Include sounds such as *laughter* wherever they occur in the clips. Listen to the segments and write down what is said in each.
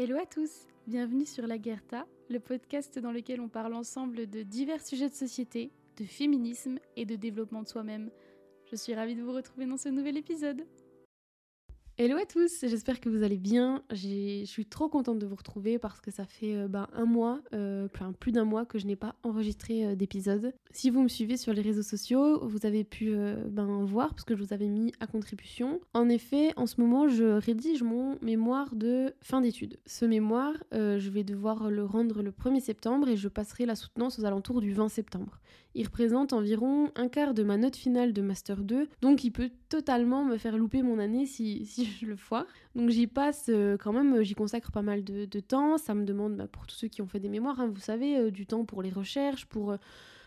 Hello à tous, bienvenue sur La Guerta, le podcast dans lequel on parle ensemble de divers sujets de société, de féminisme et de développement de soi-même. Je suis ravie de vous retrouver dans ce nouvel épisode. Hello à tous, j'espère que vous allez bien. Je suis trop contente de vous retrouver parce que ça fait euh, ben, un mois, euh, plus d'un mois que je n'ai pas enregistré euh, d'épisode. Si vous me suivez sur les réseaux sociaux, vous avez pu ben, voir parce que je vous avais mis à contribution. En effet, en ce moment, je rédige mon mémoire de fin d'études. Ce mémoire, je vais devoir le rendre le 1er septembre et je passerai la soutenance aux alentours du 20 septembre. Il représente environ un quart de ma note finale de Master 2, donc il peut totalement me faire louper mon année si, si *laughs* le foire. Donc j'y passe euh, quand même, j'y consacre pas mal de, temps. Ça me demande, bah, pour tous ceux qui ont fait des mémoires, hein, vous savez, euh, du temps pour les recherches, pour euh,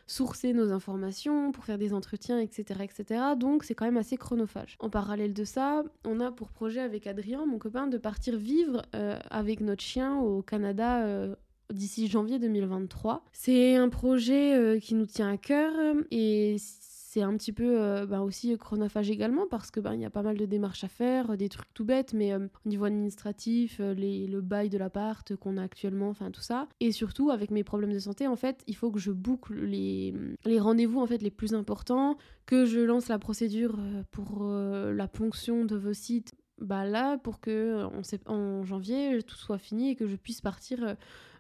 sourcer nos informations, pour faire des entretiens, etc. etc. Donc c'est quand même assez chronophage. En parallèle de ça, on a pour projet avec Adrien, mon copain, de partir vivre avec notre chien au Canada d'ici janvier 2023. C'est un projet euh, qui nous tient à cœur et c'est un petit peu euh, bah, aussi chronophage également parce que bah, il y a pas mal de démarches à faire, des trucs tout bêtes, mais euh, au niveau administratif, les, le bail de l'appart qu'on a actuellement, enfin tout ça. Et surtout avec mes problèmes de santé, en fait, il faut que je boucle les, les rendez-vous en fait les plus importants, que je lance la procédure pour la ponction de vos sites. Bah là, pour que en, en janvier tout soit fini et que je puisse partir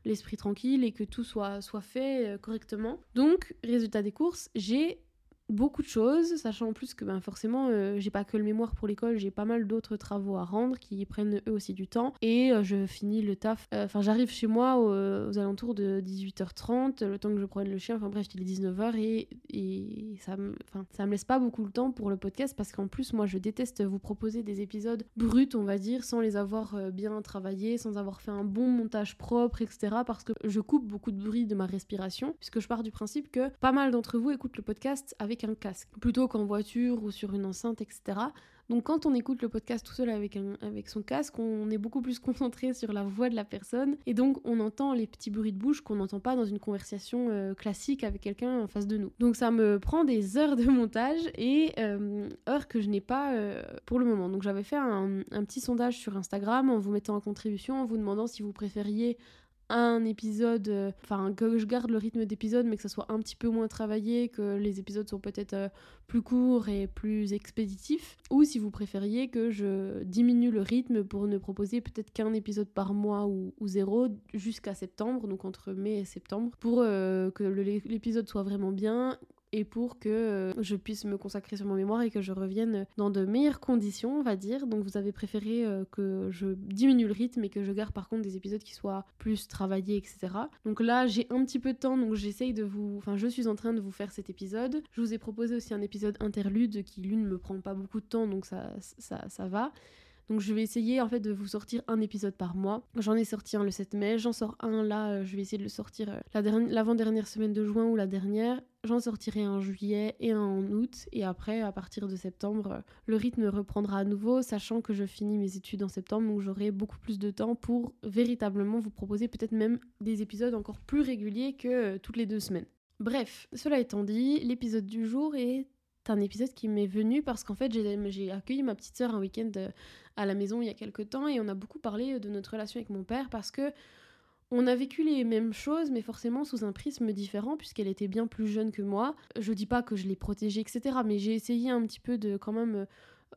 l'esprit tranquille et que tout soit, soit fait euh, correctement. Donc, résultat des courses, j'ai beaucoup de choses, sachant en plus que ben, forcément, euh, j'ai pas que le mémoire pour l'école, j'ai pas mal d'autres travaux à rendre qui prennent eux aussi du temps. Et euh, je finis le taf. Euh, enfin, j'arrive chez moi aux, alentours de 18h30, le temps que je prenne le chien. Enfin bref, il est 19h et, et ça, me, ça me laisse pas beaucoup le temps pour le podcast parce qu'en plus, moi, je déteste vous proposer des épisodes bruts, on va dire, sans les avoir bien travaillés, sans avoir fait un bon montage propre, etc. Parce que je coupe beaucoup de bruit de ma respiration, puisque je pars du principe que pas mal d'entre vous écoutent le podcast avec casque, plutôt qu'en voiture ou sur une enceinte, etc. Donc quand on écoute le podcast tout seul avec, avec son casque, on est beaucoup plus *laughs* concentré sur la voix de la personne et donc on entend les petits bruits de bouche qu'on n'entend pas dans une conversation euh, classique avec quelqu'un en face de nous. Donc ça me prend des *laughs* heures de montage et euh, heures que je n'ai pas euh, pour le moment. Donc j'avais fait un petit sondage sur Instagram en vous mettant en contribution, en vous demandant si vous préfériez un épisode, euh, enfin que je garde le rythme d'épisode mais que ça soit un petit peu moins travaillé, que les épisodes sont peut-être euh, plus courts et plus expéditifs, ou si vous préfériez que je diminue le rythme pour ne proposer peut-être qu'un épisode par mois ou, zéro jusqu'à septembre, donc entre mai et septembre, pour euh, que l'épisode soit vraiment bien, et pour que euh, je puisse me consacrer sur mon mémoire et que je revienne dans de meilleures conditions, on va dire. Donc vous avez préféré euh, que je diminue le rythme et que je garde par contre des épisodes qui soient plus travaillés, etc. Donc là, j'ai un petit peu de temps, donc j'essaye de vous... Enfin, je suis en train de vous faire cet épisode. Je vous ai proposé aussi un épisode interlude qui, lui, ne me prend pas beaucoup de temps, donc ça, ça, ça va. Donc je vais essayer en fait de vous sortir un épisode par mois. J'en ai sorti un le 7 mai, j'en sors un là, euh, je vais essayer de le sortir l'avant-dernière semaine de juin ou la dernière. J'en sortirai un en juillet et un en août. Et après, à partir de septembre, le rythme reprendra à nouveau, sachant que je finis mes études en septembre, donc j'aurai beaucoup plus de temps pour véritablement vous proposer peut-être même des épisodes encore plus réguliers que euh, toutes les deux semaines. Bref, cela étant dit, l'épisode du jour est un épisode qui m'est venu parce qu'en fait j'ai accueilli ma petite sœur un week-end euh, à la maison il y a quelques temps et on a beaucoup parlé de notre relation avec mon père parce que on a vécu les mêmes choses, mais forcément sous un prisme différent, puisqu'elle était bien plus jeune que moi. Je dis pas que je l'ai protégée, etc., mais j'ai essayé un petit peu de quand même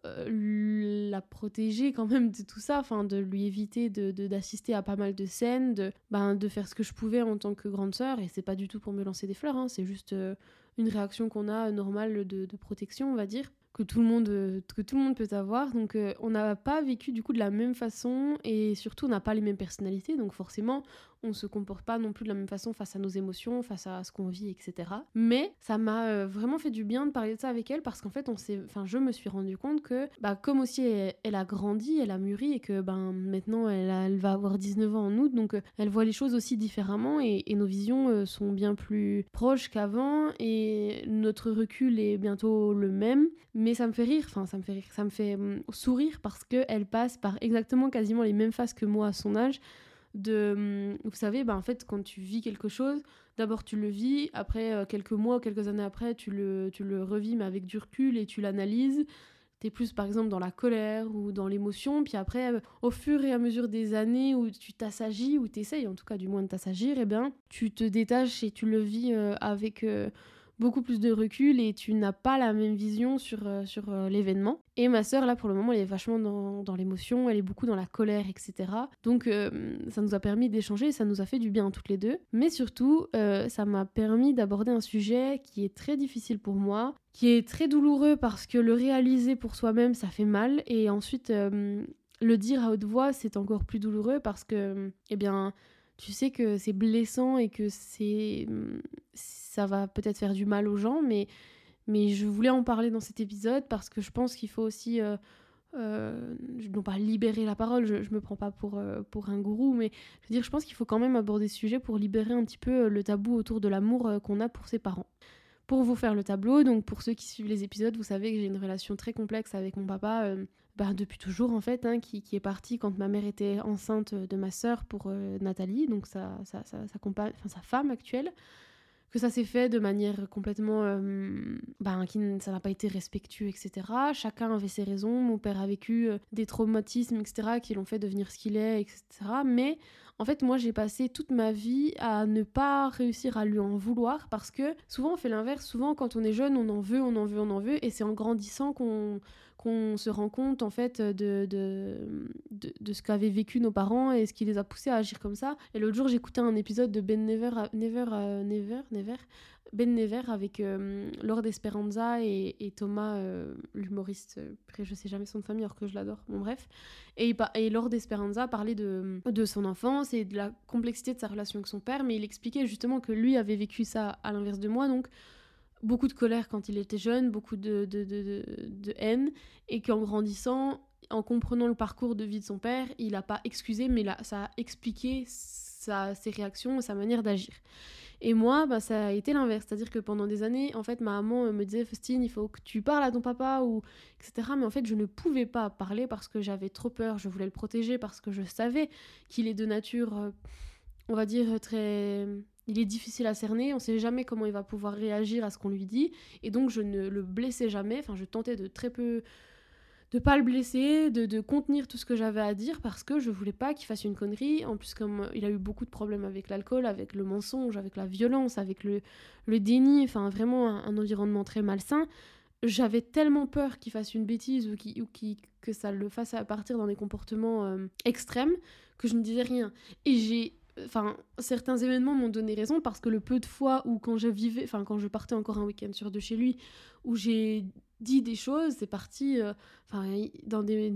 euh, la protéger quand même de tout ça, enfin de lui éviter d'assister de, à pas mal de scènes, de, ben, de faire ce que je pouvais en tant que grande sœur, et c'est pas du tout pour me lancer des fleurs, hein, c'est juste euh, une réaction qu'on a normale de, de, protection, on va dire que tout le monde, euh, que tout le monde peut avoir. Donc euh, on n'a pas vécu du coup de la même façon et surtout on n'a pas les mêmes personnalités. Donc forcément on se comporte pas non plus de la même façon face à nos émotions, face à ce qu'on vit, etc. Mais ça m'a euh, vraiment fait du bien de parler de ça avec elle parce qu'en fait on enfin je me suis rendu compte que bah comme aussi elle, a grandi, elle a mûri et que ben maintenant elle, elle va avoir 19 ans en août donc elle voit les choses aussi différemment et, nos visions sont bien plus proches qu'avant et notre recul est bientôt le même mais ça me fait rire, enfin ça me fait rire, ça me fait hum, sourire parce qu'elle passe par exactement quasiment les mêmes phases que moi à son âge. De, hum, vous savez, bah, en fait, quand tu vis quelque chose, d'abord tu le vis, après euh, quelques mois, quelques années après, tu le, tu le revis, mais avec du recul et tu l'analyses. t'es plus par exemple dans la colère ou dans l'émotion, puis après, au fur et à mesure des années où tu t'assagis, ou t'essayes en tout cas du moins de t'assagir, eh bien, tu te détaches et tu le vis avec beaucoup plus de recul et tu n'as pas la même vision sur, euh, sur euh, l'événement. Et ma sœur, là, pour le moment, elle est vachement dans, dans l'émotion, elle est beaucoup dans la colère, etc. Donc, euh, ça nous a permis d'échanger, ça nous a fait du bien toutes les deux. Mais surtout, ça m'a permis d'aborder un sujet qui est très difficile pour moi, qui est très douloureux parce que le réaliser pour soi-même, ça fait mal. Et ensuite, le dire à haute voix, c'est encore plus douloureux parce que, eh bien, tu sais que c'est blessant et que c'est ça va peut-être faire du mal aux gens, mais, mais je voulais en parler dans cet épisode parce que je pense qu'il faut aussi, euh, euh, non pas libérer la parole, je, je me prends pas pour, euh, pour un gourou, mais je veux dire, je pense qu'il faut quand même aborder ce sujet pour libérer un petit peu le tabou autour de l'amour qu'on a pour ses parents. Pour vous faire le tableau, donc pour ceux qui suivent les épisodes, vous savez que j'ai une relation très complexe avec mon papa. Bah, depuis toujours en fait, hein, qui, qui, est parti quand ma mère était enceinte de ma sœur pour Nathalie, donc sa, sa, sa, sa, femme actuelle que ça s'est fait de manière complètement. Euh, ben, qui, ça n'a pas été respectueux, etc. Chacun avait ses raisons. Mon père a vécu euh, des traumatismes, etc., qui l'ont fait devenir ce qu'il est, etc. Mais en fait, moi, j'ai passé toute ma vie à ne pas réussir à lui en vouloir parce que souvent on fait l'inverse. Souvent, quand on est jeune, on en veut, on en veut, on en veut. Et c'est en grandissant qu'on se rend compte en fait de, de, de, ce qu'avaient vécu nos parents et ce qui les a poussés à agir comme ça. Et l'autre jour, j'écoutais un épisode de Ben Never, Never, euh, Never, Never, Ben Never avec euh, Lord Esperanza et, et Thomas, euh, l'humoriste, je sais jamais son famille alors que je l'adore, bon bref. Et, et Lord Esperanza parlait de, de son enfance et de la complexité de sa relation avec son père, mais il expliquait justement que lui avait vécu ça à l'inverse de moi, donc beaucoup de colère quand il était jeune, beaucoup de, de, de, haine, et qu'en grandissant, en comprenant le parcours de vie de son père, il n'a pas excusé, mais là, ça a expliqué ses réactions, sa manière d'agir. Et moi, bah, ça a été l'inverse, c'est-à-dire que pendant des années, en fait, ma maman me disait, Faustine, il faut que tu parles à ton papa, ou etc. Mais en fait, je ne pouvais pas parler parce que j'avais trop peur, je voulais le protéger parce que je savais qu'il est de nature, euh, on va dire, très il est difficile à cerner, on ne sait jamais comment il va pouvoir réagir à ce qu'on lui dit, et donc je ne le blessais jamais, enfin je tentais de très peu de pas le blesser, de, contenir tout ce que j'avais à dire parce que je voulais pas qu'il fasse une connerie. En plus, comme il a eu beaucoup de problèmes avec l'alcool, avec le mensonge, avec la violence, avec le, le déni, enfin vraiment un, environnement très malsain, j'avais tellement peur qu'il fasse une bêtise ou, ou que ça le fasse à partir dans des comportements euh, extrêmes que je ne disais rien. Et j'ai enfin certains événements m'ont donné raison parce que le peu de fois où quand je vivais enfin quand je partais encore un week-end sur de chez lui où j'ai dit des choses c'est parti euh, dans des,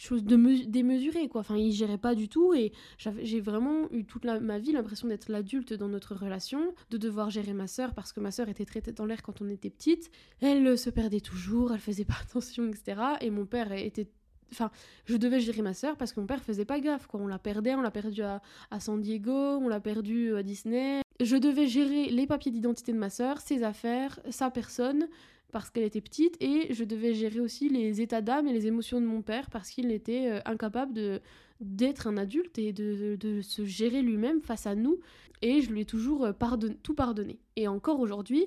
choses démesurées quoi enfin il gérait pas du tout et j'ai vraiment eu toute ma vie l'impression d'être l'adulte dans notre relation de devoir gérer ma sœur parce que ma sœur était très tête dans l'air quand on était petite elle se perdait toujours elle faisait pas *laughs* attention etc et mon père était Enfin, je devais gérer ma sœur parce que mon père faisait pas gaffe, quoi. On l'a perdu, on l'a perdu à, San Diego, on l'a perdu euh, à Disney. Je devais gérer les papiers d'identité de ma sœur, ses affaires, sa personne, parce qu'elle était petite, et je devais gérer aussi les états d'âme et les émotions de mon père parce qu'il était euh, incapable de d'être un adulte et de, de se gérer lui-même face à nous. Et je lui ai toujours euh, tout pardonné. Et encore aujourd'hui,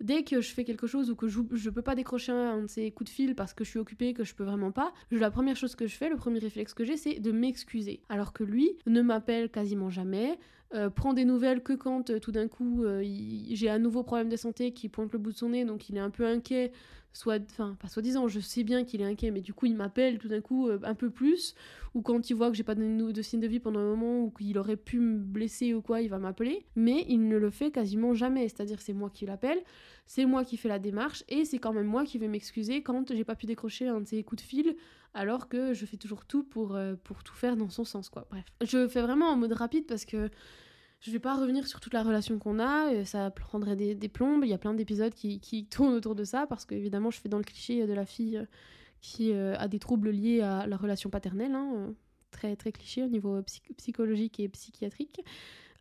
Dès que je fais quelque chose ou que je, je peux pas décrocher un de ces coups de fil parce que je suis occupée, que je peux vraiment pas, la première chose que je fais, le premier réflexe que j'ai, c'est de m'excuser. Alors que lui ne m'appelle quasiment jamais, euh, prend des nouvelles que quand euh, tout d'un coup euh, j'ai un nouveau problème de santé qui pointe le bout de son nez, donc il est un peu inquiet, soit, enfin pas soi-disant, je sais bien qu'il est inquiet, mais du coup il m'appelle tout d'un coup un peu plus, ou quand il voit que j'ai pas donné de signe de vie pendant un moment ou qu'il aurait pu me blesser ou quoi, il va m'appeler, mais il ne le fait quasiment jamais, c'est-à-dire c'est moi qui l'appelle, c'est moi qui fais la démarche et c'est quand même moi qui vais m'excuser quand j'ai pas pu décrocher un de ces coups de fil alors que je fais toujours tout pour, pour tout faire dans son sens quoi. Bref, je fais vraiment en mode rapide parce que je vais pas revenir sur toute la relation qu'on a, ça prendrait des, plombes, il y a plein d'épisodes qui, tournent autour de ça, parce qu'évidemment je fais dans le cliché de la fille euh, qui euh, a des troubles liés à la relation paternelle, hein, euh, très, très cliché au niveau psychologique et psychiatrique.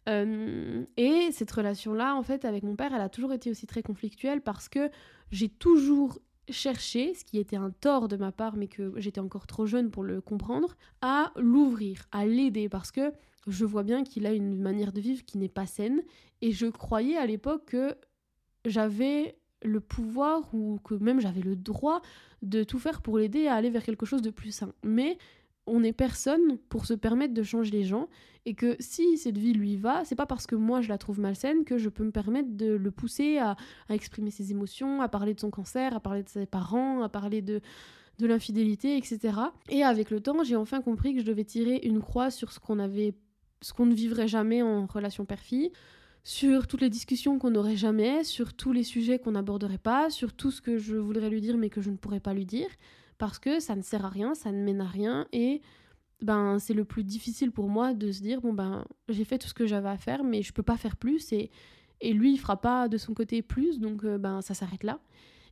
et cette relation-là, en fait, avec mon père, elle a toujours été aussi très conflictuelle parce que j'ai toujours cherché, ce qui était un tort de ma part, mais que j'étais encore trop jeune pour le comprendre, à l'ouvrir, à l'aider, parce que je vois bien qu'il a une manière de vivre qui n'est pas saine. Et je croyais à l'époque que j'avais le pouvoir ou que même j'avais le droit de tout faire pour l'aider à aller vers quelque chose de plus sain. Mais on n'est personne pour se permettre de changer les gens et que si cette vie lui va, c'est pas parce que moi je la trouve malsaine que je peux me permettre de le pousser à, exprimer ses émotions, à parler de son cancer, à parler de ses parents, à parler de, de l'infidélité, etc. Et avec le temps, j'ai enfin compris que je devais tirer une croix sur ce qu'on avait, ce qu'on ne vivrait jamais en relation père-fille, sur toutes les discussions qu'on n'aurait jamais, sur tous les sujets qu'on n'aborderait pas, sur tout ce que je voudrais lui dire mais que je ne pourrais pas lui dire parce que ça ne sert à rien, ça ne mène à rien et ben c'est le plus difficile pour moi de se dire bon ben j'ai fait tout ce que j'avais à faire mais je peux pas faire plus et et lui il fera pas de son côté plus donc euh, ben ça s'arrête là.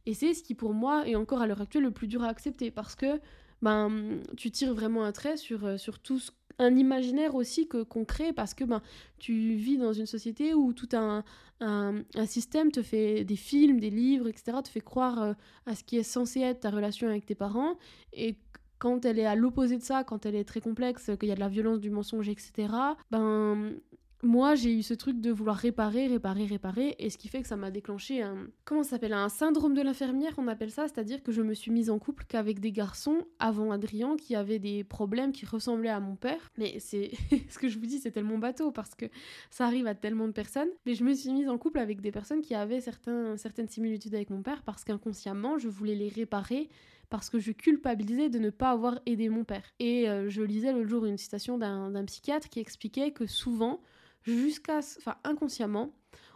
Et c'est ce qui pour moi est encore à l'heure actuelle le plus dur à accepter parce que ben tu tires vraiment un trait sur euh, sur tout ce un imaginaire aussi que qu'on crée parce que ben tu vis dans une société où tout un, un, système te fait des films, des livres, etc. te fait croire euh, à ce qui est censé être ta relation avec tes parents et quand elle est à l'opposé de ça, quand elle est très complexe, qu'il y a de la violence, du mensonge, etc. Ben moi, j'ai eu ce truc de vouloir réparer, réparer, réparer, et ce qui fait que ça m'a déclenché un. Comment ça s'appelle Un syndrome de l'infirmière, on appelle ça, c'est-à-dire que je me suis mise en couple qu'avec des garçons avant Adrien qui avaient des problèmes qui ressemblaient à mon père. Mais c'est. *laughs* ce que je vous dis, c'est tellement bateau parce que ça arrive à tellement de personnes. Mais je me suis mise en couple avec des personnes qui avaient certaines similitudes avec mon père parce qu'inconsciemment, je voulais les réparer parce que je culpabilisais de ne pas avoir aidé mon père. Et euh, je lisais l'autre jour une citation d'un psychiatre qui expliquait que souvent, jusqu'à, enfin inconsciemment,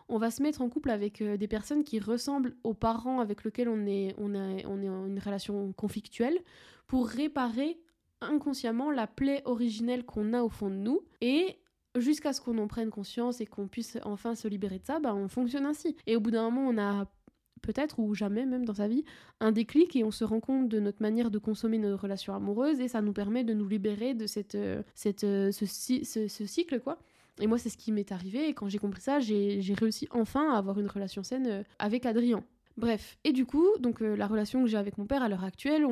on va se mettre en couple avec euh, des personnes qui ressemblent aux parents avec lesquels on est, on, on est en une relation conflictuelle pour réparer inconsciemment la plaie originelle qu'on a au fond de nous et jusqu'à ce qu'on en prenne conscience et qu'on puisse enfin se libérer de ça, bah, on fonctionne ainsi. Et au bout d'un moment, on a peut-être ou jamais même dans sa vie un déclic et on se rend compte de notre manière de consommer nos relations amoureuses et ça nous permet de nous libérer de cette, euh, cette, euh, ce, ce cycle quoi et moi, c'est ce qui m'est arrivé. Et quand j'ai compris ça, j'ai réussi enfin à avoir une relation saine euh, avec Adrien. Bref. Et du coup, donc euh, la relation que j'ai avec mon père à l'heure actuelle,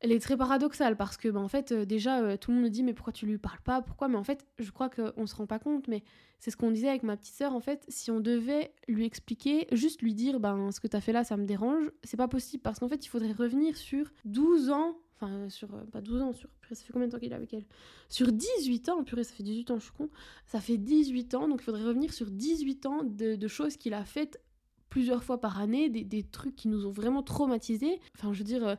elle est très paradoxale parce que, ben, en fait, euh, déjà, tout le monde me dit mais pourquoi tu lui parles pas? Pourquoi? Mais en fait, je crois qu'on se rend pas compte. Mais c'est ce qu'on disait avec ma petite sœur. En fait, si on devait lui expliquer, juste lui dire ben ce que tu as fait là, ça me dérange, c'est pas possible parce qu'en fait, il faudrait revenir sur 12 ans Enfin, sur. Euh, pas 12 ans, sur. ça fait combien de temps qu'il est avec elle? Sur 18 ans, purée, ça fait 18 ans, je suis con. Ça fait 18 ans, donc il faudrait revenir sur 18 ans de, choses qu'il a faites plusieurs fois par année, des, trucs qui nous ont vraiment traumatisés. Enfin, je veux dire. Euh,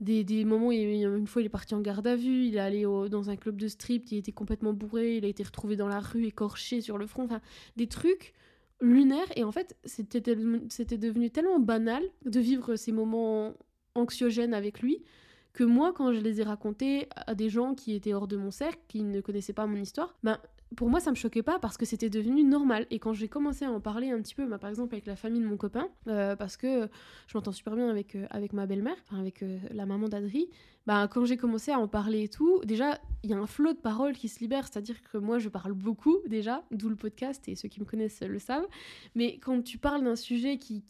des, des, moments où une fois il est parti en garde à vue, il est allé dans un club de strip, il était complètement bourré, il a été retrouvé dans la rue écorché sur le front, enfin des trucs lunaires et en fait c'était devenu tellement banal de vivre ces moments anxiogènes avec lui que moi, quand je les ai racontés à des gens qui étaient hors de mon cercle, qui ne connaissaient pas mon histoire, ben, pour moi, ça me choquait pas parce que c'était devenu normal. Et quand j'ai commencé à en parler un petit peu, bah, par exemple avec la famille de mon copain, euh, parce que je m'entends super bien avec, euh, avec ma belle-mère, avec euh, la maman d'Adri, bah, quand j'ai commencé à en parler et tout, déjà, il y a un flot de paroles qui se libère, c'est-à-dire que moi, je parle beaucoup déjà, d'où le podcast, et ceux qui me connaissent le savent. Mais quand tu parles d'un sujet qui,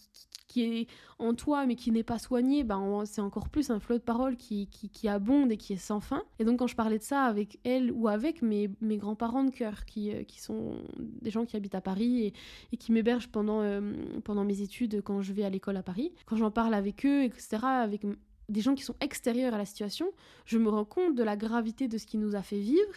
est en toi, mais qui n'est pas soigné, bah, c'est encore plus un flot de paroles qui, qui, abonde et qui est sans fin. Et donc, quand je parlais de ça avec elle ou avec mes, mes grands-parents de cœur, qui, euh, qui sont des gens qui habitent à Paris et, et qui m'hébergent pendant, euh, pendant mes études quand je vais à l'école à Paris, quand j'en parle avec eux, etc., avec des gens qui sont extérieurs à la situation, je me rends compte de la gravité de ce qui nous a fait vivre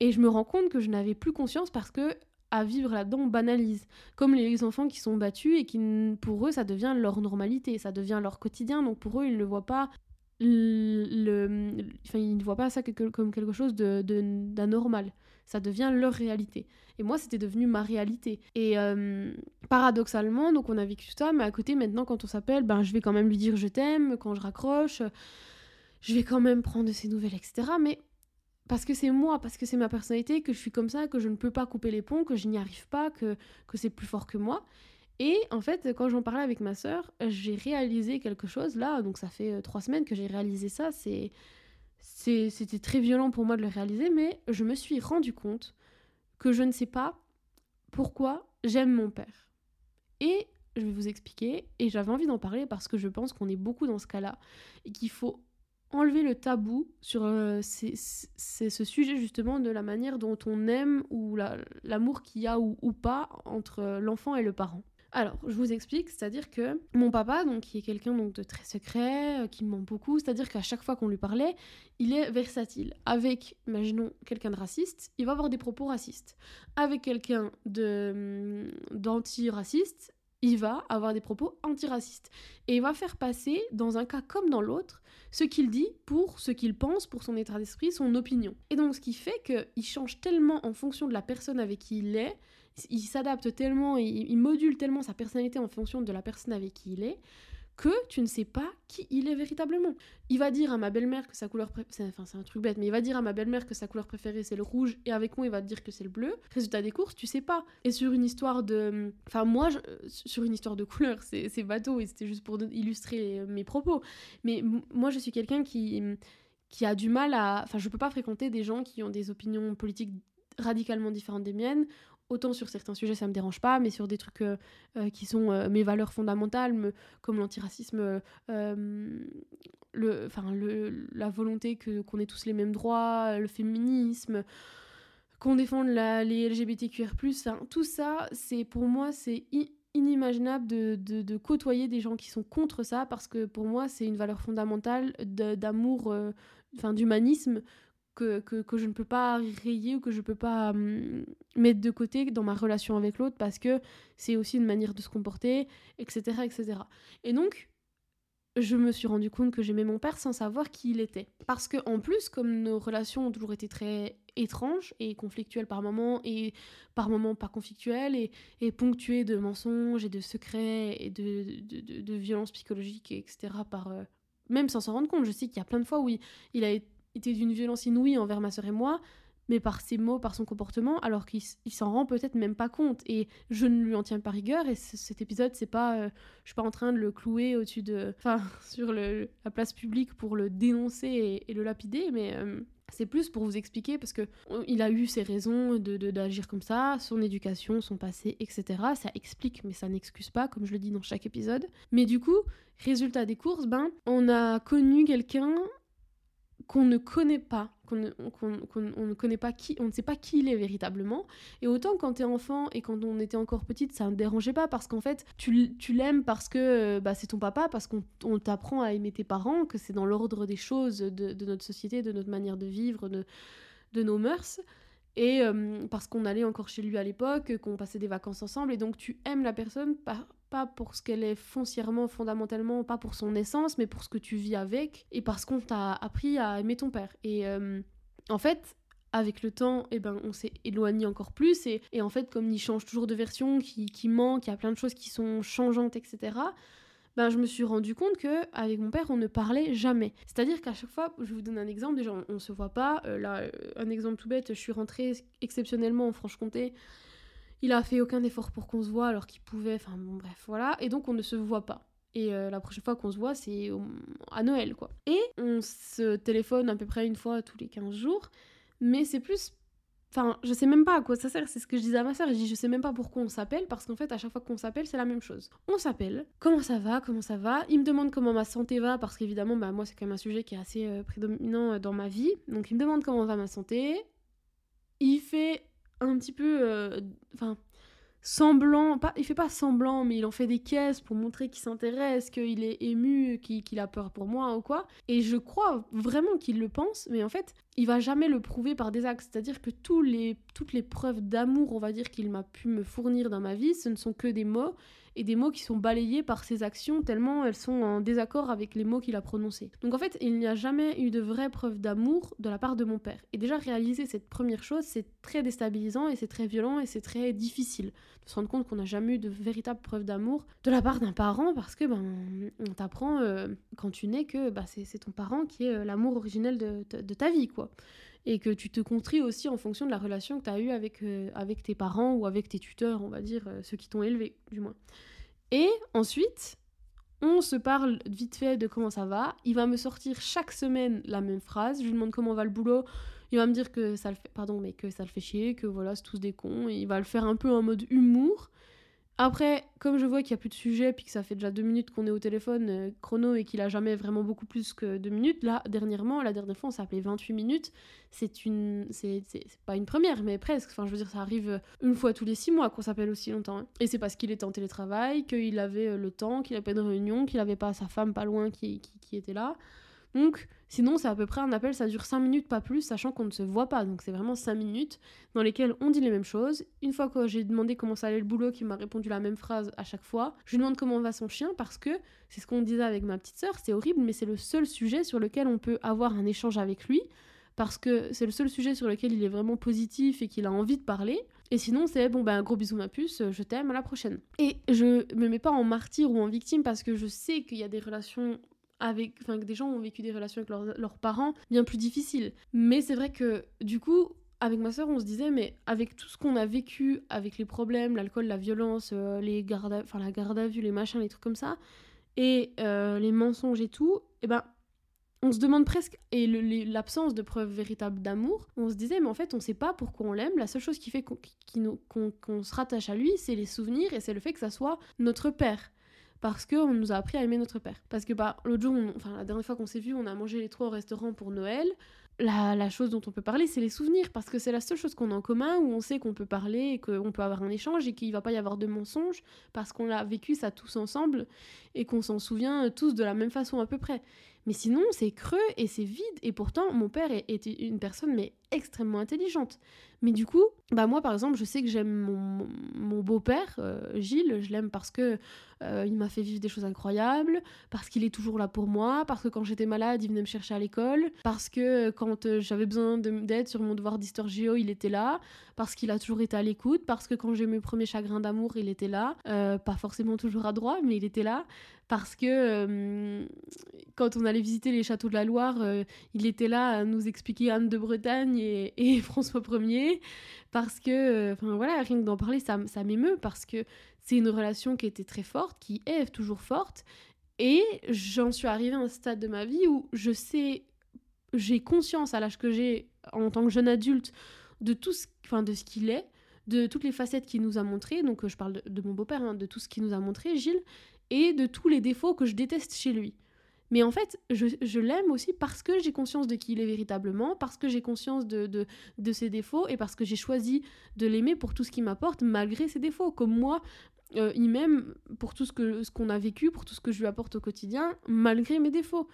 et je me rends compte que je n'avais plus conscience parce que à vivre là-dedans banalise. Comme les enfants qui sont battus et qui, pour eux, ça devient leur normalité, ça devient leur quotidien. Donc pour eux, ils ne voient pas le, enfin, ils ne voient pas ça comme quelque chose d'anormal. De, ça devient leur réalité. Et moi, c'était devenu ma réalité. Et euh, paradoxalement, donc on a vécu ça, mais à côté, maintenant, quand on s'appelle, ben, je vais quand même lui dire je t'aime quand je raccroche, je vais quand même prendre de ses nouvelles, etc. Mais parce que c'est moi, parce que c'est ma personnalité, que je suis comme ça, que je ne peux pas couper les ponts, que je n'y arrive pas, que, que c'est plus fort que moi. Et en fait, quand j'en parlais avec ma sœur, j'ai réalisé quelque chose là, donc ça fait euh, trois semaines que j'ai réalisé ça, c'est c'était très violent pour moi de le réaliser, mais je me suis rendu compte que je ne sais pas pourquoi j'aime mon père. Et je vais vous expliquer, et j'avais envie d'en parler parce que je pense qu'on est beaucoup dans ce cas-là, et qu'il faut enlever le tabou sur euh, ce sujet justement de la manière dont on aime ou l'amour qu'il y a ou, pas entre l'enfant et le parent. Alors, je vous explique, c'est-à-dire que mon papa, donc, qui est quelqu'un de très secret, euh, qui ment beaucoup, c'est-à-dire qu'à chaque fois qu'on lui parlait, il est versatile. Avec, imaginons, quelqu'un de raciste, il va avoir des propos racistes. Avec quelqu'un de, hum, d'anti-raciste, il va avoir des propos antiracistes. Et il va faire passer, dans un cas comme dans l'autre, ce qu'il dit pour ce qu'il pense, pour son état d'esprit, son opinion. Et donc ce qui fait qu'il change tellement en fonction de la personne avec qui il est, il s'adapte tellement, il, module tellement sa personnalité en fonction de la personne avec qui il est, que tu ne sais pas qui il est véritablement. Il va dire à ma belle-mère que sa couleur préférée, c'est un truc bête, mais il va dire à ma belle-mère que sa couleur préférée c'est le rouge et avec moi il va te dire que c'est le bleu. Résultat des courses, tu sais pas. Et sur une histoire de, enfin moi sur une histoire de couleur, *laughs* c'est bateau et c'était juste pour illustrer mes propos. Mais moi je suis quelqu'un qui qui a du mal à, enfin je peux pas fréquenter des gens qui ont des opinions politiques radicalement différentes des miennes autant sur certains sujets ça me dérange pas, mais sur des trucs euh, euh, qui sont euh, mes valeurs fondamentales, comme l'antiracisme, la volonté que qu'on ait tous les mêmes droits, le féminisme, qu'on défende la, les LGBTQR+, tout ça, c'est pour moi c'est inimaginable de, côtoyer des gens qui sont contre ça parce que pour moi c'est une valeur fondamentale d'amour, enfin d'humanisme que, que, je ne peux pas rayer ou que je ne peux pas hum, mettre de côté dans ma relation avec l'autre parce que c'est aussi une manière de se comporter, etc., etc. Et donc, je me suis rendu compte que j'aimais mon père sans savoir qui il était. Parce que en plus, comme nos relations ont toujours été très étranges et conflictuelles par moments, et par moments pas conflictuelles, et, et ponctuées de mensonges et de secrets et de, de, de, violences psychologiques, etc., par, euh, même sans s'en rendre compte. Je sais qu'il y a plein de fois où il, il a été était d'une violence inouïe envers ma sœur et moi, mais par ses mots, par son comportement, alors qu'il s'en rend peut-être même pas compte. Et je ne lui en tiens pas rigueur. Et cet épisode, c'est pas, euh, je suis pas en train de le clouer au-dessus de, *laughs* enfin, sur la place publique pour le dénoncer et, le lapider, mais euh, c'est plus pour vous expliquer parce que il a eu ses raisons de d'agir comme ça, son éducation, son passé, etc. Ça explique, mais ça n'excuse pas, comme je le dis dans chaque épisode. Mais du coup, résultat des courses, ben, on a connu quelqu'un qu'on ne connaît pas, qu'on ne, connaît pas qui, on ne sait pas qui il est véritablement. Et autant quand t'es enfant et quand on était encore petite, ça ne dérangeait pas parce qu'en fait, tu, l'aimes parce que euh, bah, c'est ton papa, parce qu'on t'apprend à aimer tes parents, que c'est dans l'ordre des choses de, notre société, de notre manière de vivre, de, nos mœurs. Et euh, parce qu'on allait encore chez lui à l'époque, qu'on passait des vacances ensemble, et donc tu aimes la personne par, pas pour ce qu'elle est foncièrement, fondamentalement, pas pour son essence, mais pour ce que tu vis avec, et parce qu'on t'a appris à aimer ton père. Et euh, en fait, avec le temps, eh ben, on s'est éloigné encore plus, et, en fait, comme il change toujours de version, qui, qui manque, il y a plein de choses qui sont changeantes, etc., ben, je me suis rendu compte que avec mon père, on ne parlait jamais. C'est-à-dire qu'à chaque fois, je vous donne un exemple, déjà, on, ne se voit pas. Euh, là, euh, un exemple tout bête, je suis rentrée exceptionnellement en Franche-Comté il a fait aucun effort pour qu'on se voit alors qu'il pouvait, enfin bon bref, voilà. Et donc on ne se voit pas. Et euh, la prochaine fois qu'on se voit, c'est à Noël, quoi. Et on se téléphone à peu près une fois tous les 15 jours, mais c'est plus... Enfin, je sais même pas à quoi ça sert, c'est ce que je disais à ma soeur, je dis je sais même pas pourquoi on s'appelle, parce qu'en fait à chaque fois qu'on s'appelle c'est la même chose. On s'appelle, comment ça va, comment ça va, il me demande comment ma santé va, parce qu'évidemment bah, moi c'est quand même un sujet qui est assez euh, prédominant euh, dans ma vie, donc il me demande comment va ma santé, il fait un petit peu. Euh, enfin. semblant, pas, il fait pas semblant, mais il en fait des caisses pour montrer qu'il s'intéresse, qu'il est ému, qu'il a peur pour moi ou quoi. Et je crois vraiment qu'il le pense, mais en fait, il va jamais le prouver par des actes. C'est-à-dire que tous les, toutes les preuves d'amour, on va dire, qu'il m'a pu me fournir dans ma vie, ce ne sont que des mots et des mots qui sont balayés par ses actions tellement elles sont en désaccord avec les mots qu'il a prononcés. Donc en fait, il n'y a jamais eu de vraie preuve d'amour de la part de mon père. Et déjà réaliser cette première chose, c'est très déstabilisant et c'est très violent et c'est très difficile de se rendre compte qu'on n'a jamais eu de véritable preuve d'amour de la part d'un parent parce que ben on t'apprend euh, quand tu nais que bah, c'est ton parent qui est euh, l'amour originel de, de ta vie quoi et que tu te construis aussi en fonction de la relation que tu as eue avec, euh, avec tes parents ou avec tes tuteurs, on va dire, euh, ceux qui t'ont élevé, du moins. Et ensuite, on se parle vite fait de comment ça va. Il va me sortir chaque semaine la même phrase. Je lui demande comment va le boulot. Il va me dire que ça le fait, pardon, mais que ça le fait chier, que voilà, c'est tous des cons. il va le faire un peu en mode humour. Après, comme je vois qu'il n'y a plus de sujet, puis que ça fait déjà deux minutes qu'on est au téléphone euh, chrono et qu'il a jamais vraiment beaucoup plus que deux minutes, là, dernièrement, la dernière fois, on s'est appelé 28 minutes. C'est une. C'est pas une première, mais presque. Enfin, je veux dire, ça arrive une fois tous les six mois qu'on s'appelle aussi longtemps. hein. Et c'est parce qu'il était en télétravail, qu'il avait euh, le temps, qu'il avait pas de réunion, qu'il avait pas sa femme pas loin qui, qui, qui était là. Donc, sinon, c'est à peu près un appel, ça dure 5 minutes, pas plus, sachant qu'on ne se voit pas. Donc, c'est vraiment 5 minutes dans lesquelles on dit les mêmes choses. Une fois que j'ai demandé comment ça allait le boulot, qu'il m'a répondu la même phrase à chaque fois, je lui demande comment va son chien parce que c'est ce qu'on disait avec ma petite sœur, c'est horrible, mais c'est le seul sujet sur lequel on peut avoir un échange avec lui. Parce que c'est le seul sujet sur lequel il est vraiment positif et qu'il a envie de parler. Et sinon, c'est bon, ben, gros bisous ma puce, je t'aime, à la prochaine. Et je me mets pas en martyr ou en victime parce que je sais qu'il y a des relations avec, que des gens ont vécu des relations avec leurs, parents bien plus difficiles. Mais c'est vrai que, du coup, avec ma soeur, on se disait, mais avec tout ce qu'on a vécu, avec les problèmes, l'alcool, la violence, euh, les la garde à vue, les machins, les trucs comme ça, et euh, les mensonges et tout, et ben, on se demande presque, et l'absence de preuves véritables d'amour, on se disait, mais en fait, on sait pas pourquoi on l'aime. La seule chose qui fait qu'on se rattache à lui, c'est les souvenirs et c'est le fait que ça soit notre père. Parce qu'on nous a appris à aimer notre père. Parce que bah, l'autre jour, enfin la dernière fois qu'on s'est vu, on a mangé les trois au restaurant pour Noël. La, la chose dont on peut parler, c'est les souvenirs, parce que c'est la seule chose qu'on a en commun, où on sait qu'on peut parler, et qu'on peut avoir un échange, et qu'il va pas y avoir de mensonges, parce qu'on a vécu ça tous ensemble, et qu'on s'en souvient tous de la même façon à peu près. Mais sinon, c'est creux et c'est vide, et pourtant, mon père était une personne, mais extrêmement intelligente. Mais du coup, bah moi par exemple, je sais que j'aime mon, beau-père, euh, Gilles, je l'aime parce que euh, il m'a fait vivre des choses incroyables, parce qu'il est toujours là pour moi, parce que quand j'étais malade, il venait me chercher à l'école, parce que quand euh, j'avais besoin de- d'aide sur mon devoir d'histoire géo, il était là, parce qu'il a toujours été à l'écoute, parce que quand j'ai mes premiers chagrins d'amour, il était là, pas forcément toujours à droite, mais il était là, parce que euh, quand on allait visiter les châteaux de la Loire, euh, il était là à nous expliquer Anne de Bretagne et, *laughs* François Ier, parce que, euh, enfin voilà, rien que d'en parler, ça, m'émeut, parce que c'est une relation qui était très forte, qui est toujours forte, et j'en suis arrivée à un stade de ma vie où je sais, j'ai conscience à l'âge que j'ai en tant que jeune adulte de tout ce, de ce qu'il est, de toutes les facettes qu'il nous a montrées, donc je parle de, de mon beau-père, hein, de tout ce qu'il nous a montré, Gilles, et de tous les défauts que je déteste chez lui. Mais en fait, je, je l'aime aussi parce que j'ai conscience de qui il est véritablement, parce que j'ai conscience de, de, de ses défauts et parce que j'ai choisi de l'aimer pour tout ce qu'il m'apporte malgré ses défauts. Comme moi, euh, il m'aime pour tout ce que ce qu'on a vécu, pour tout ce que je lui apporte au quotidien, malgré mes défauts.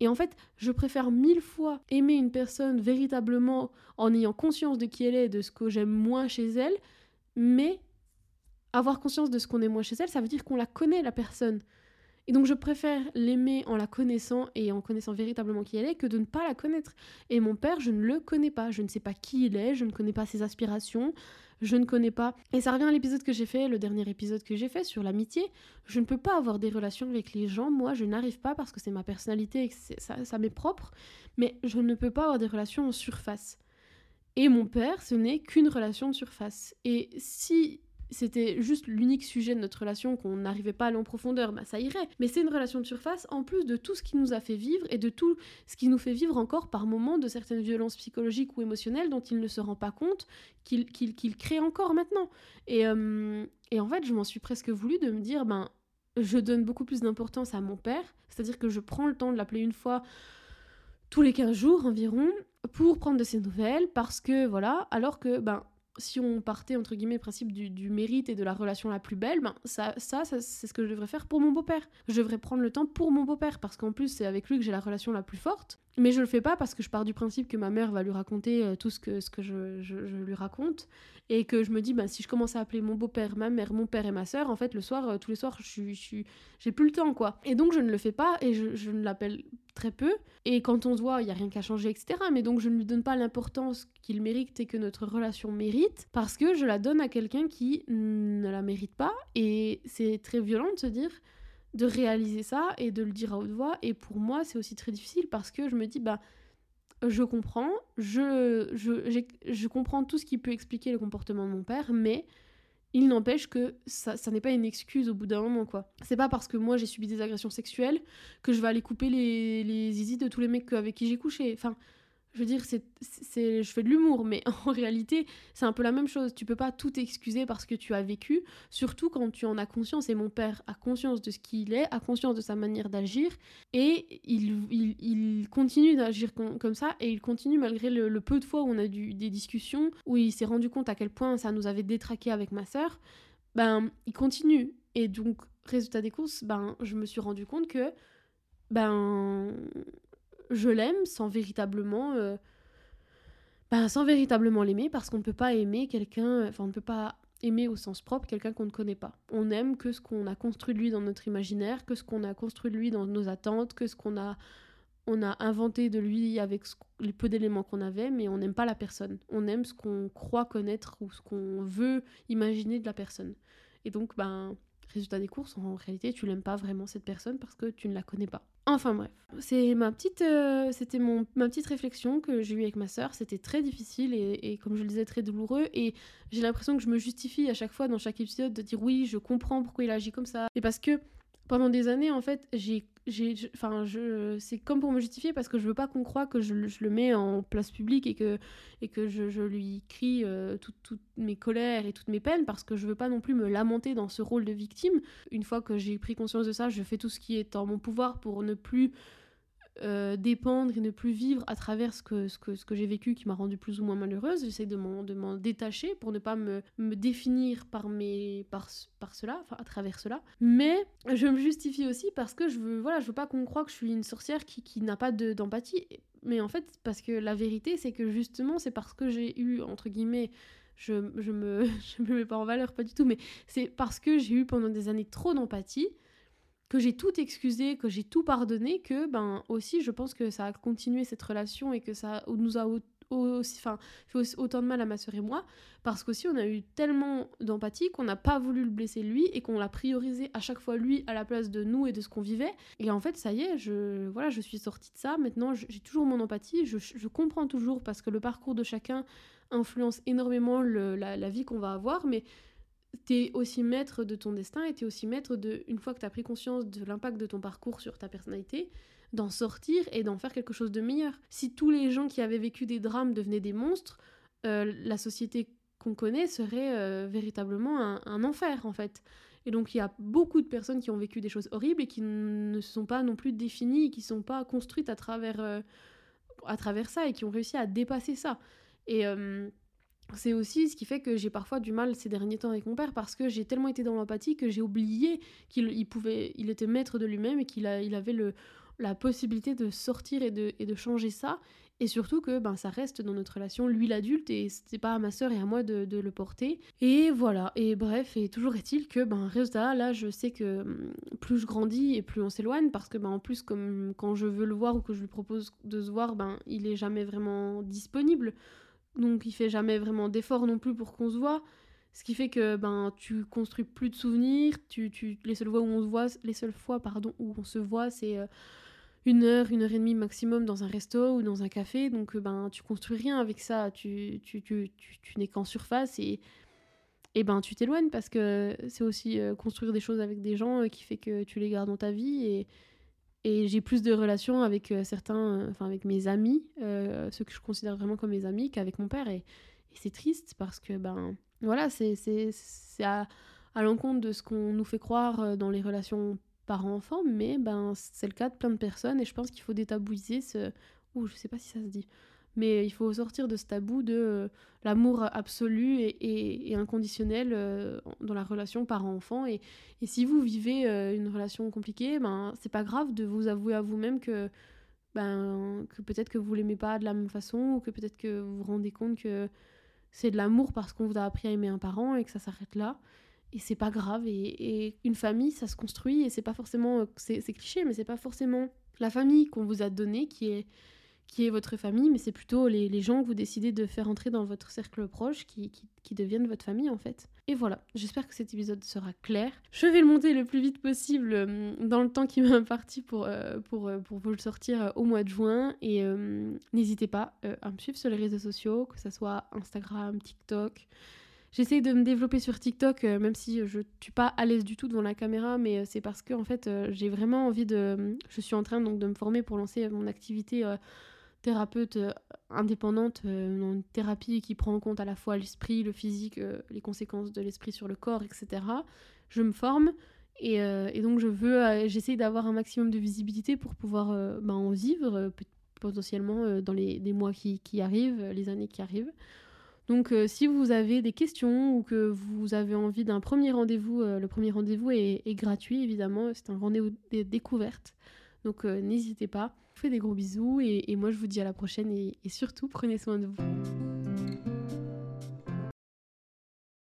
Et en fait, je préfère mille fois aimer une personne véritablement en ayant conscience de qui elle est, de ce que j'aime moins chez elle, mais avoir conscience de ce qu'on aime moins chez elle, ça veut dire qu'on la connaît, la personne. Et donc je préfère l'aimer en la connaissant et en connaissant véritablement qui elle est que de ne pas la connaître. Et mon père, je ne le connais pas, je ne sais pas qui il est, je ne connais pas ses aspirations, je ne connais pas. Et ça revient à l'épisode que j'ai fait, le dernier épisode que j'ai fait sur l'amitié. Je ne peux pas avoir des relations avec les gens, moi je n'arrive pas parce que c'est ma personnalité et que ça, ça m'est propre, mais je ne peux pas avoir des relations en surface. Et mon père, ce n'est qu'une relation de surface. Et si c'était juste l'unique sujet de notre relation, qu'on n'arrivait pas à aller en profondeur, bah ça irait. Mais c'est une relation de surface en plus de tout ce qui nous a fait vivre et de tout ce qui nous fait vivre encore par moments de certaines violences psychologiques ou émotionnelles dont il ne se rend pas compte qu'il crée encore maintenant. Et, euh, et en fait, je m'en suis presque voulu de me dire, ben, je donne beaucoup plus d'importance à mon père, c'est-à-dire que je prends le temps de l'appeler une fois tous les 15 jours environ pour prendre de ses nouvelles parce que voilà alors que ben si on partait entre guillemets le principe du, mérite et de la relation la plus belle ben ça ça, c'est ce que je devrais faire pour mon beau-père. Je devrais prendre le temps pour mon beau-père parce qu'en plus c'est avec lui que j'ai la relation la plus forte. Mais je le fais pas parce que je pars du principe que ma mère va lui raconter euh, tout ce que ce que je, je lui raconte et que je me dis ben si je commence à appeler mon beau-père ma mère mon père et ma sœur en fait le soir euh, tous les soirs j'ai plus le temps quoi et donc je ne le fais pas et je, ne l'appelle très peu et quand on se voit, il n'y a rien qu'à changer, etc. Mais donc je ne lui donne pas l'importance qu'il mérite et que notre relation mérite, parce que je la donne à quelqu'un qui ne la mérite pas. Et c'est très violent de se dire, de réaliser ça et de le dire à haute voix. Et pour moi, c'est aussi très difficile parce que je me dis, bah, je comprends, je, je, je comprends tout ce qui peut expliquer le comportement de mon père, mais il n'empêche que ça, ça n'est pas une excuse au bout d'un moment, quoi. C'est pas parce que moi j'ai subi des agressions sexuelles que je vais aller couper les, les zizi de tous les mecs avec qui j'ai couché. Je veux dire, c'est, c'est, je fais de l'humour, mais *laughs* en réalité, c'est un peu la même chose. Tu peux pas tout excuser parce que tu as vécu, surtout quand tu en as conscience. Et mon père a conscience de ce qu'il est, a conscience de sa manière d'agir, et il, il, continue d'agir comme ça, et il continue malgré le, peu de fois où on a eu des discussions, où il s'est rendu compte à quel point ça nous avait détraqué avec ma sœur. Ben, il continue. Et donc, résultat des courses, ben, je me suis rendu compte que, ben, je l'aime sans véritablement ben, sans véritablement l'aimer parce qu'on ne peut pas aimer quelqu'un enfin on ne peut pas aimer au sens propre quelqu'un qu'on ne connaît pas. On aime que ce qu'on a construit de lui dans notre imaginaire que ce qu'on a construit de lui dans nos attentes que ce qu'on a on a inventé de lui avec les peu d'éléments qu'on avait mais on n'aime pas la personne. On aime ce qu'on croit connaître ou ce qu'on veut imaginer de la personne. Et donc ben résultat des courses, en réalité, tu l'aimes pas vraiment cette personne parce que tu ne la connais pas. Enfin bref, c'est ma petite, euh, c'était mon ma petite réflexion que j'ai eue avec ma sœur. C'était très difficile et, et, comme je le disais très douloureux. Et j'ai l'impression que je me justifie à chaque fois dans chaque épisode de dire oui, je comprends pourquoi il agit comme ça. Et parce que pendant des années, en fait, j'ai enfin je c'est comme pour me justifier parce que je veux pas qu'on croie que je, le mets en place publique et que et que je, lui crie euh, toutes, mes colères et toutes mes peines parce que je veux pas non plus me lamenter dans ce rôle de victime. Une fois que j'ai pris conscience de ça je fais tout ce qui est en mon pouvoir pour ne plus euh, dépendre et ne plus vivre à travers ce que, ce que, ce que j'ai vécu qui m'a rendu plus ou moins malheureuse. J'essaie de m'en détacher pour ne pas me, me définir par, mes, par, par cela, enfin à travers cela. Mais je me justifie aussi parce que je veux, voilà, je veux pas qu'on croie que je suis une sorcière qui, qui n'a pas d'empathie. Mais en fait, parce que la vérité, c'est que justement, c'est parce que j'ai eu, entre guillemets, je, je, me, *laughs* je me mets pas en valeur, pas du tout, mais c'est parce que j'ai eu pendant des années trop d'empathie que j'ai tout excusé, que j'ai tout pardonné, que ben aussi je pense que ça a continué cette relation et que ça nous a aussi, enfin, fait autant de mal à ma soeur et moi, parce qu'aussi on a eu tellement d'empathie qu'on n'a pas voulu le blesser lui et qu'on l'a priorisé à chaque fois lui à la place de nous et de ce qu'on vivait. Et en fait, ça y est, je, voilà, je suis sortie de ça. Maintenant, j'ai toujours mon empathie, je, je, comprends toujours parce que le parcours de chacun influence énormément le, la, la vie qu'on va avoir, mais t'es aussi maître de ton destin et t'es aussi maître de, une fois que t'as pris conscience de l'impact de ton parcours sur ta personnalité, d'en sortir et d'en faire quelque chose de meilleur. Si tous les gens qui avaient vécu des drames devenaient des monstres, euh, la société qu'on connaît serait euh, véritablement un, enfer en fait. Et donc il y a beaucoup de personnes qui ont vécu des choses horribles et qui ne sont pas non plus définies, qui ne sont pas construites à travers, euh, à travers ça et qui ont réussi à dépasser ça. Et c'est aussi ce qui fait que j'ai parfois du mal ces derniers temps avec mon père parce que j'ai tellement été dans l'empathie que j'ai oublié qu'il pouvait, il était maître de lui-même et qu'il il avait le, la possibilité de sortir et de, et de changer ça. Et surtout que ben, ça reste dans notre relation, lui l'adulte, et c'est pas à ma soeur et à moi de, de, le porter. Et voilà, et bref, et toujours est-il que, ben, résultat, là, je sais que hum, plus je grandis et plus on s'éloigne, parce que, ben, en plus, comme quand je veux le voir ou que je lui propose de se voir, ben, il est jamais vraiment disponible donc il fait jamais vraiment d'efforts non plus pour qu'on se voit. Ce qui fait que ben tu construis plus de souvenirs, tu, tu les seules fois où on se voit, les seules fois pardon où on se voit c'est euh, une heure, une heure et demie maximum dans un resto ou dans un café, donc euh, ben tu construis rien avec ça, tu, tu, tu, tu, n'es qu'en surface et, et ben tu t'éloignes parce que c'est aussi euh, construire des choses avec des gens qui fait que tu les gardes dans ta vie et j'ai plus de relations avec euh, certains, euh, enfin avec mes amis, euh, ceux que je considère vraiment comme mes amis, qu'avec mon père. Et, c'est triste parce que, ben, voilà, c'est à, à l'encontre de ce qu'on nous fait croire dans les relations parents-enfants, mais ben, c'est le cas de plein de personnes et je pense qu'il faut détabouiser ce. Ouh, je sais pas si ça se dit. Mais il faut sortir de ce tabou de euh, l'amour absolu et, inconditionnel euh, dans la relation parent-enfant. Et, si vous vivez euh, une relation compliquée, ben, c'est pas grave de vous avouer à vous-même que, ben, que peut-être que vous l'aimez pas de la même façon ou que peut-être que vous vous rendez compte que c'est de l'amour parce qu'on vous a appris à aimer un parent et que ça s'arrête là. Et c'est pas grave. Et, et, une famille, ça se construit et c'est pas forcément. C'est cliché, mais c'est pas forcément la famille qu'on vous a donnée qui est qui est votre famille, mais c'est plutôt les, les, gens que vous décidez de faire entrer dans votre cercle proche qui, qui, qui, deviennent votre famille en fait. Et voilà, j'espère que cet épisode sera clair. Je vais le monter le plus vite possible euh, dans le temps qui *laughs* m'a imparti pour, euh, pour, euh, pour vous le sortir au mois de juin. Et n'hésitez pas à me suivre sur les réseaux sociaux, que ce soit Instagram, TikTok. J'essaye de me développer sur TikTok, même si je ne suis pas à l'aise du tout devant la caméra, mais c'est parce que en fait j'ai vraiment envie de. Je suis en train donc de me former pour lancer mon activité thérapeute indépendante, une thérapie qui prend en compte à la fois l'esprit, le physique, les conséquences de l'esprit sur le corps, etc. Je me forme et, donc je veux, j'essaye d'avoir un maximum de visibilité pour pouvoir ben, en vivre potentiellement dans les, mois qui, arrivent, les années qui arrivent. Donc euh, si vous avez des questions ou que vous avez envie d'un premier rendez-vous, euh, le premier rendez-vous est, gratuit évidemment, c'est un rendez-vous de découverte. Donc euh, n'hésitez pas. Des gros bisous et, moi je vous dis à la prochaine et surtout prenez soin de vous.